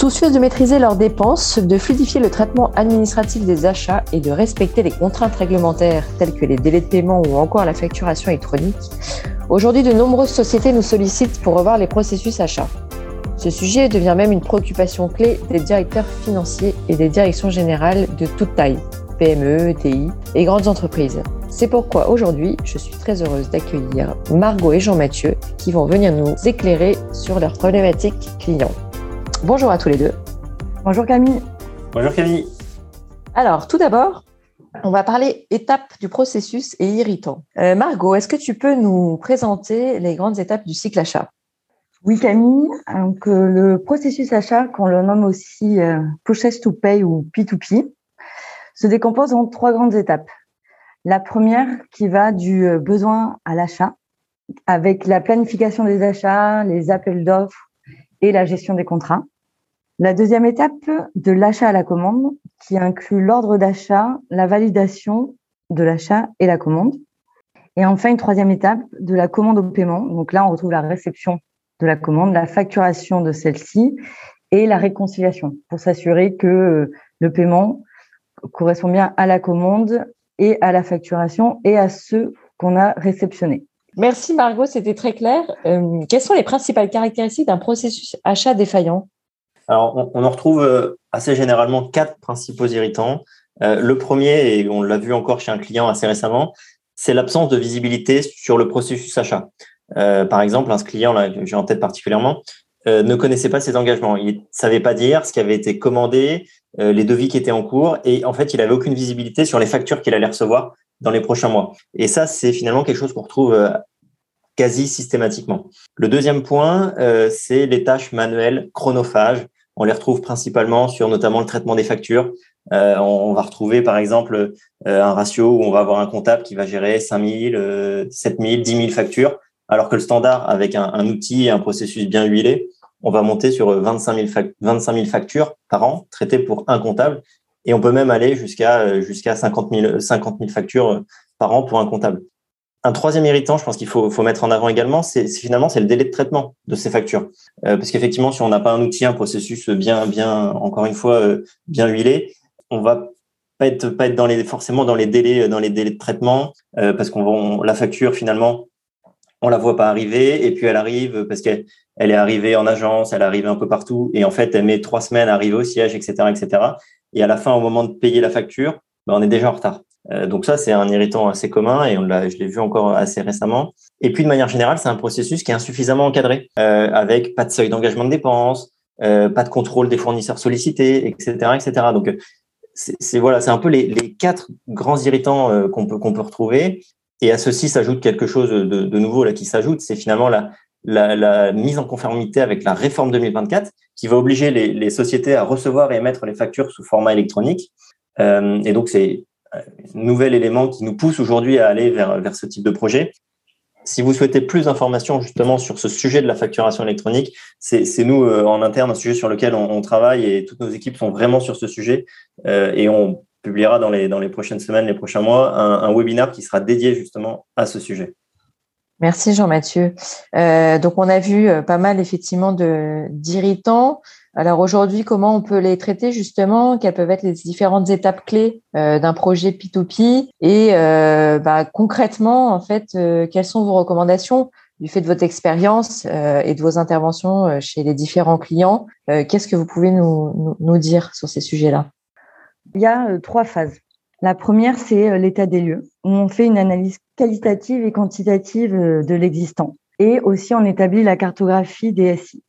Soucieuse de maîtriser leurs dépenses, de fluidifier le traitement administratif des achats et de respecter les contraintes réglementaires telles que les délais de paiement ou encore la facturation électronique, aujourd'hui de nombreuses sociétés nous sollicitent pour revoir les processus achats. Ce sujet devient même une préoccupation clé des directeurs financiers et des directions générales de toute taille, PME, ETI et grandes entreprises. C'est pourquoi aujourd'hui, je suis très heureuse d'accueillir Margot et Jean-Mathieu qui vont venir nous éclairer sur leurs problématiques clients. Bonjour à tous les deux. Bonjour Camille. Bonjour Camille. Alors, tout d'abord, on va parler étapes du processus et irritants. Euh, Margot, est-ce que tu peux nous présenter les grandes étapes du cycle achat? Oui Camille, donc euh, le processus achat, qu'on le nomme aussi euh, process to pay ou P2P, se décompose en trois grandes étapes. La première qui va du besoin à l'achat, avec la planification des achats, les appels d'offres et la gestion des contrats. La deuxième étape de l'achat à la commande, qui inclut l'ordre d'achat, la validation de l'achat et la commande. Et enfin, une troisième étape de la commande au paiement. Donc là, on retrouve la réception de la commande, la facturation de celle-ci et la réconciliation pour s'assurer que le paiement correspond bien à la commande et à la facturation et à ce qu'on a réceptionné. Merci Margot, c'était très clair. Euh, quelles sont les principales caractéristiques d'un processus achat défaillant? Alors, on, en retrouve euh, assez généralement quatre principaux irritants. Euh, le premier, et on l'a vu encore chez un client assez récemment, c'est l'absence de visibilité sur le processus achat. par exemple, un client, là, j'ai en tête particulièrement, ne connaissait pas ses engagements. Il ne savait pas dire ce qui avait été commandé, les devis qui étaient en cours, et en fait, il n'avait aucune visibilité sur les factures qu'il allait recevoir dans les prochains mois. Et ça, c'est finalement quelque chose qu'on retrouve euh, quasi systématiquement. Le deuxième point, euh, c'est les tâches manuelles chronophages. On les retrouve principalement sur notamment le traitement des factures. Euh, on, va retrouver par exemple un ratio où on va avoir un comptable qui va gérer 5000, 7000, 10 000 factures, alors que le standard avec un, outil et un processus bien huilé, on va monter sur 25 000, 25 000 factures par an traitées pour un comptable et on peut même aller jusqu'à euh, jusqu'à 50 000, 50 000 factures euh, par an pour un comptable. Un troisième irritant, je pense qu'il faut, faut mettre en avant également, c'est finalement c'est le délai de traitement de ces factures, euh, parce qu'effectivement, si on n'a pas un outil, un processus bien, bien, encore une fois, bien huilé, on va pas être, pas être dans les forcément dans les délais, dans les délais de traitement, parce qu'on la facture finalement, on la voit pas arriver, et puis elle arrive parce qu'elle elle est arrivée en agence, elle est arrivée un peu partout, et en fait, elle met trois semaines à arriver au siège, etc., etc. Et à la fin, au moment de payer la facture, ben, on est déjà en retard. Euh, donc ça, c'est un irritant assez commun et on l'a, je l'ai vu encore assez récemment. Et puis de manière générale, c'est un processus qui est insuffisamment encadré, euh, avec pas de seuil d'engagement de dépenses, euh, pas de contrôle des fournisseurs sollicités, etc., etc. Donc c'est voilà, c'est un peu les, les, quatre grands irritants euh, qu'on peut qu'on peut retrouver. Et à ceci s'ajoute quelque chose de, de nouveau là qui s'ajoute, c'est finalement la, la, la, mise en conformité avec la réforme 2024 qui va obliger les, les, sociétés à recevoir et émettre les factures sous format électronique. Euh, et donc, c'est un nouvel élément qui nous pousse aujourd'hui à aller vers, vers ce type de projet. Si vous souhaitez plus d'informations justement sur ce sujet de la facturation électronique, c'est nous euh, en interne un sujet sur lequel on, on, travaille et toutes nos équipes sont vraiment sur ce sujet euh, et on publiera dans les, dans les prochaines semaines, les prochains mois, un, un webinaire qui sera dédié justement à ce sujet. Merci Jean-Mathieu. Euh, donc on a vu euh, pas mal effectivement d'irritants. Alors aujourd'hui, comment on peut les traiter justement? Quelles peuvent être les différentes étapes clés euh, d'un projet P2P Et euh, bah, concrètement, en fait, euh, quelles sont vos recommandations du fait de votre expérience euh, et de vos interventions chez les différents clients? Qu'est-ce que vous pouvez nous, nous dire sur ces sujets-là? Il y a trois phases. La première, c'est l'état des lieux, où on fait une analyse qualitative et quantitative euh, de l'existant. Et aussi, on établit la cartographie des SI.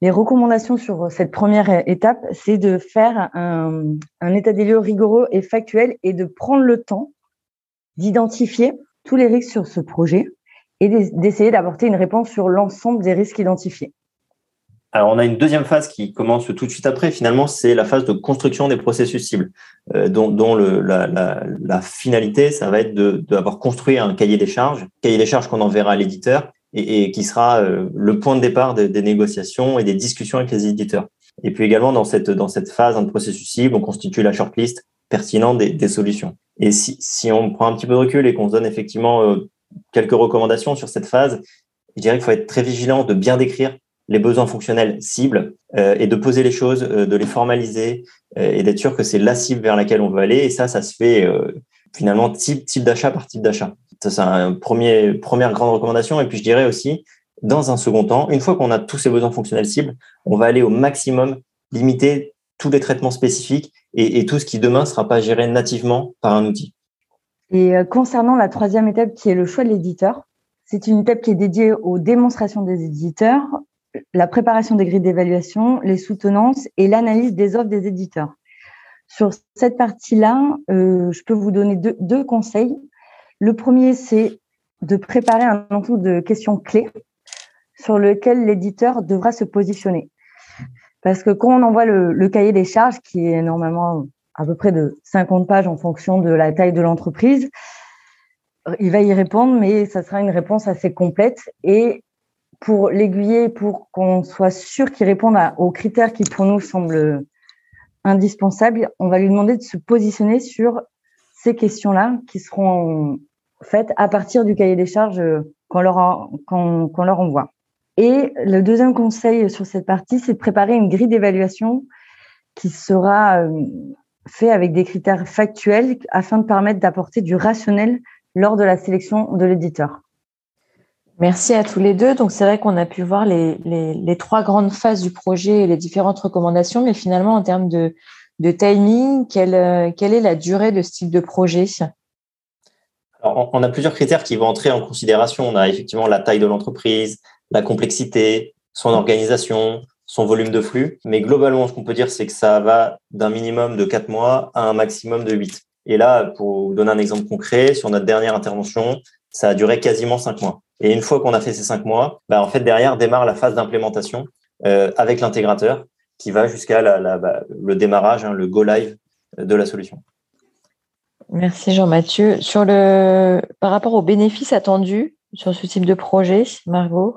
Les recommandations sur cette première étape, c'est de faire un, un, état des lieux rigoureux et factuel et de prendre le temps d'identifier tous les risques sur ce projet et d'essayer d'apporter une réponse sur l'ensemble des risques identifiés. Alors, on a une deuxième phase qui commence tout de suite après. Finalement, c'est la phase de construction des processus cibles, euh, dont, dont le, la, la, la, finalité, ça va être d'avoir construit un cahier des charges, cahier des charges qu'on enverra à l'éditeur et, et, qui sera euh, le point de départ des, des, négociations et des discussions avec les éditeurs. Et puis également, dans cette, dans cette phase de processus cible, on constitue la shortlist pertinente des, des solutions. Et si, si on prend un petit peu de recul et qu'on se donne effectivement euh, quelques recommandations sur cette phase, je dirais qu'il faut être très vigilant de bien décrire les besoins fonctionnels cibles et de poser les choses, de les formaliser et d'être sûr que c'est la cible vers laquelle on veut aller. Et ça, ça se fait finalement type, type d'achat par type d'achat. Ça, c'est une première grande recommandation. Et puis, je dirais aussi, dans un second temps, une fois qu'on a tous ces besoins fonctionnels cibles, on va aller au maximum limiter tous les traitements spécifiques et, tout ce qui demain ne sera pas géré nativement par un outil. Et euh, concernant la troisième étape qui est le choix de l'éditeur, c'est une étape qui est dédiée aux démonstrations des éditeurs, la préparation des grilles d'évaluation, les soutenances et l'analyse des offres des éditeurs. Sur cette partie-là, euh, je peux vous donner deux, conseils. Le premier, c'est de préparer un ensemble de questions clés sur lequel l'éditeur devra se positionner. Parce que quand on envoie le, cahier des charges, qui est normalement à peu près de 50 pages en fonction de la taille de l'entreprise, il va y répondre, mais ça sera une réponse assez complète. Et pour l'aiguiller, pour qu'on soit sûr qu'il réponde aux critères qui pour nous semblent indispensables, on va lui demander de se positionner sur ces questions-là qui seront faites à partir du cahier des charges qu'on leur, envoie. Et le deuxième conseil sur cette partie, c'est de préparer une grille d'évaluation qui sera euh, fait avec des critères factuels afin de permettre d'apporter du rationnel lors de la sélection de l'éditeur. Merci à tous les deux. Donc c'est vrai qu'on a pu voir les, trois grandes phases du projet et les différentes recommandations, mais finalement en termes de, de timing, quelle, euh, quelle est la durée de ce type de projet? Alors, on a plusieurs critères qui vont entrer en considération. On a effectivement la taille de l'entreprise, la complexité, son organisation, son volume de flux. Mais globalement, ce qu'on peut dire, c'est que ça va d'un minimum de 4 mois à un maximum de 8. Et là, pour vous donner un exemple concret, sur notre dernière intervention, ça a duré quasiment 5 mois. Et une fois qu'on a fait ces 5 mois, bah, en fait, derrière démarre la phase d'implémentation euh, avec l'intégrateur qui va jusqu'à bah, le démarrage, hein, le go live de la solution. Merci Jean-Mathieu. Sur le, par rapport aux bénéfices attendus sur ce type de projet, Margot?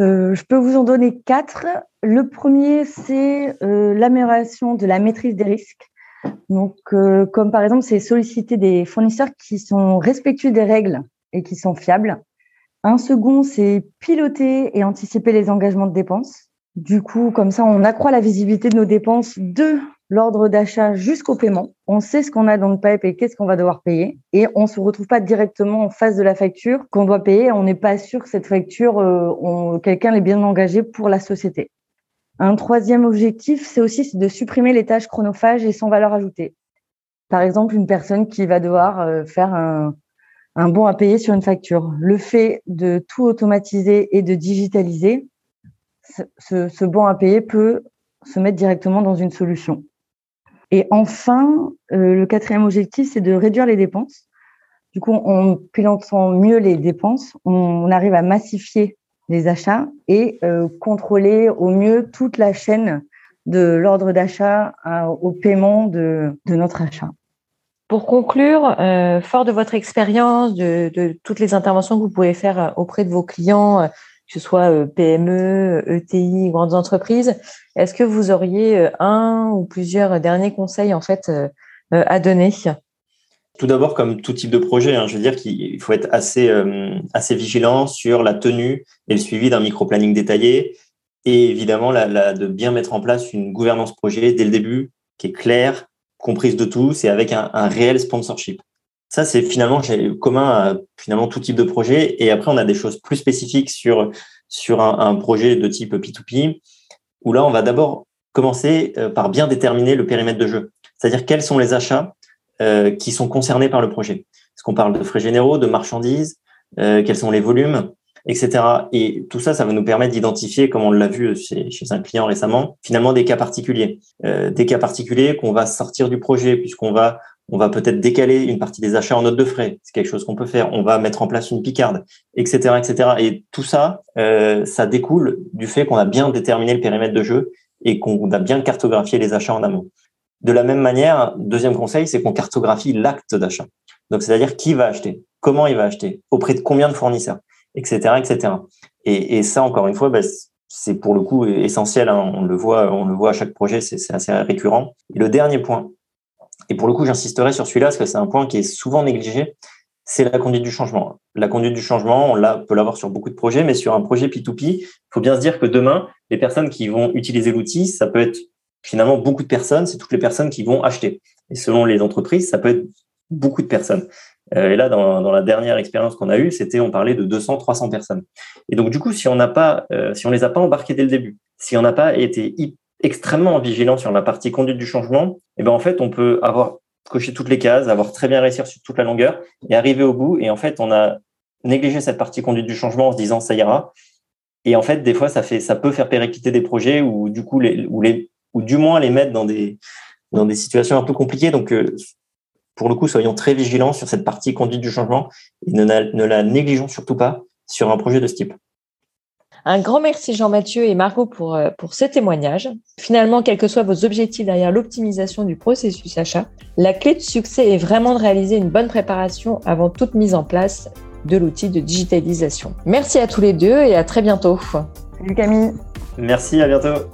Euh, je peux vous en donner quatre. Le premier, c'est euh, l'amélioration de la maîtrise des risques. Donc, euh, comme par exemple, c'est solliciter des fournisseurs qui sont respectueux des règles et qui sont fiables. Un second, c'est piloter et anticiper les engagements de dépenses. Du coup, comme ça, on accroît la visibilité de nos dépenses de l'ordre d'achat jusqu'au paiement. On sait ce qu'on a dans le pipe et qu'est-ce qu'on va devoir payer. Et on se retrouve pas directement en face de la facture qu'on doit payer. On n'est pas sûr que cette facture, euh, quelqu'un l'ait bien engagée pour la société. Un troisième objectif, c'est aussi de supprimer les tâches chronophages et sans valeur ajoutée. Par exemple, une personne qui va devoir euh, faire un, un bon à payer sur une facture. Le fait de tout automatiser et de digitaliser, ce, bon à payer peut se mettre directement dans une solution. Et enfin, euh, le quatrième objectif, c'est de réduire les dépenses. Du coup, en pilotant mieux les dépenses, on, arrive à massifier les achats et euh, contrôler au mieux toute la chaîne de l'ordre d'achat au paiement de, notre achat. Pour conclure, euh, fort de votre expérience, de, toutes les interventions que vous pouvez faire auprès de vos clients, que ce soit euh, PME, ETI, grandes entreprises. Est-ce que vous auriez euh, un ou plusieurs derniers conseils en fait euh, à donner? Tout d'abord, comme tout type de projet, hein, je veux dire qu'il faut être assez, assez vigilant sur la tenue et le suivi d'un micro-planning détaillé et évidemment de bien mettre en place une gouvernance projet dès le début qui est claire, comprise de tous et avec un, un réel sponsorship. Ça, c'est finalement commun à finalement tout type de projet. Et après, on a des choses plus spécifiques sur, sur un, projet de type P2P, où là, on va d'abord commencer euh, par bien déterminer le périmètre de jeu. C'est-à-dire quels sont les achats euh, qui sont concernés par le projet. Est-ce qu'on parle de frais généraux, de marchandises, euh, quels sont les volumes, etc. Et tout ça, ça va nous permettre d'identifier, comme on l'a vu chez, un client récemment, finalement des cas particuliers. des cas particuliers qu'on va sortir du projet puisqu'on va on va peut-être décaler une partie des achats en note de frais. C'est quelque chose qu'on peut faire. On va mettre en place une picarde, etc., etc. Et tout ça, euh, ça découle du fait qu'on a bien déterminé le périmètre de jeu et qu'on a bien cartographié les achats en amont. De la même manière, deuxième conseil, c'est qu'on cartographie l'acte d'achat. Donc, c'est-à-dire qui va acheter, comment il va acheter, auprès de combien de fournisseurs, etc., etc. Et, ça, encore une fois, bah, c'est pour le coup essentiel. Hein. On le voit, on le voit à chaque projet, c'est assez récurrent. Et le dernier point, et pour le coup, j'insisterai sur celui-là parce que c'est un point qui est souvent négligé, c'est la conduite du changement. La conduite du changement, on peut l'avoir sur beaucoup de projets, mais sur un projet P2P, il faut bien se dire que demain, les personnes qui vont utiliser l'outil, ça peut être finalement beaucoup de personnes, c'est toutes les personnes qui vont acheter. Et selon les entreprises, ça peut être beaucoup de personnes. Euh, et là, dans, dans, la dernière expérience qu'on a eue, c'était on parlait de 200, 300 personnes. Et donc du coup, si on n'a pas, euh, si on les a pas embarqués dès le début, si on n'a pas été extrêmement vigilant sur la partie conduite du changement, et eh ben en fait, on peut avoir coché toutes les cases, avoir très bien réussi sur toute la longueur et arriver au bout. Et en fait, on a négligé cette partie conduite du changement en se disant ça ira. Et en fait, des fois, ça fait, ça peut faire péricliter des projets ou du coup les, ou les, ou du moins les mettre dans des dans des situations un peu compliquées. Donc, euh, pour le coup, soyons très vigilants sur cette partie conduite du changement et ne, ne la négligeons surtout pas sur un projet de ce type. Un grand merci Jean-Mathieu et Margot pour, euh, pour ce témoignage. Finalement, quels que soient vos objectifs derrière l'optimisation du processus achat, la clé de succès est vraiment de réaliser une bonne préparation avant toute mise en place de l'outil de digitalisation. Merci à tous les deux et à très bientôt. Salut Camille. Merci, à bientôt.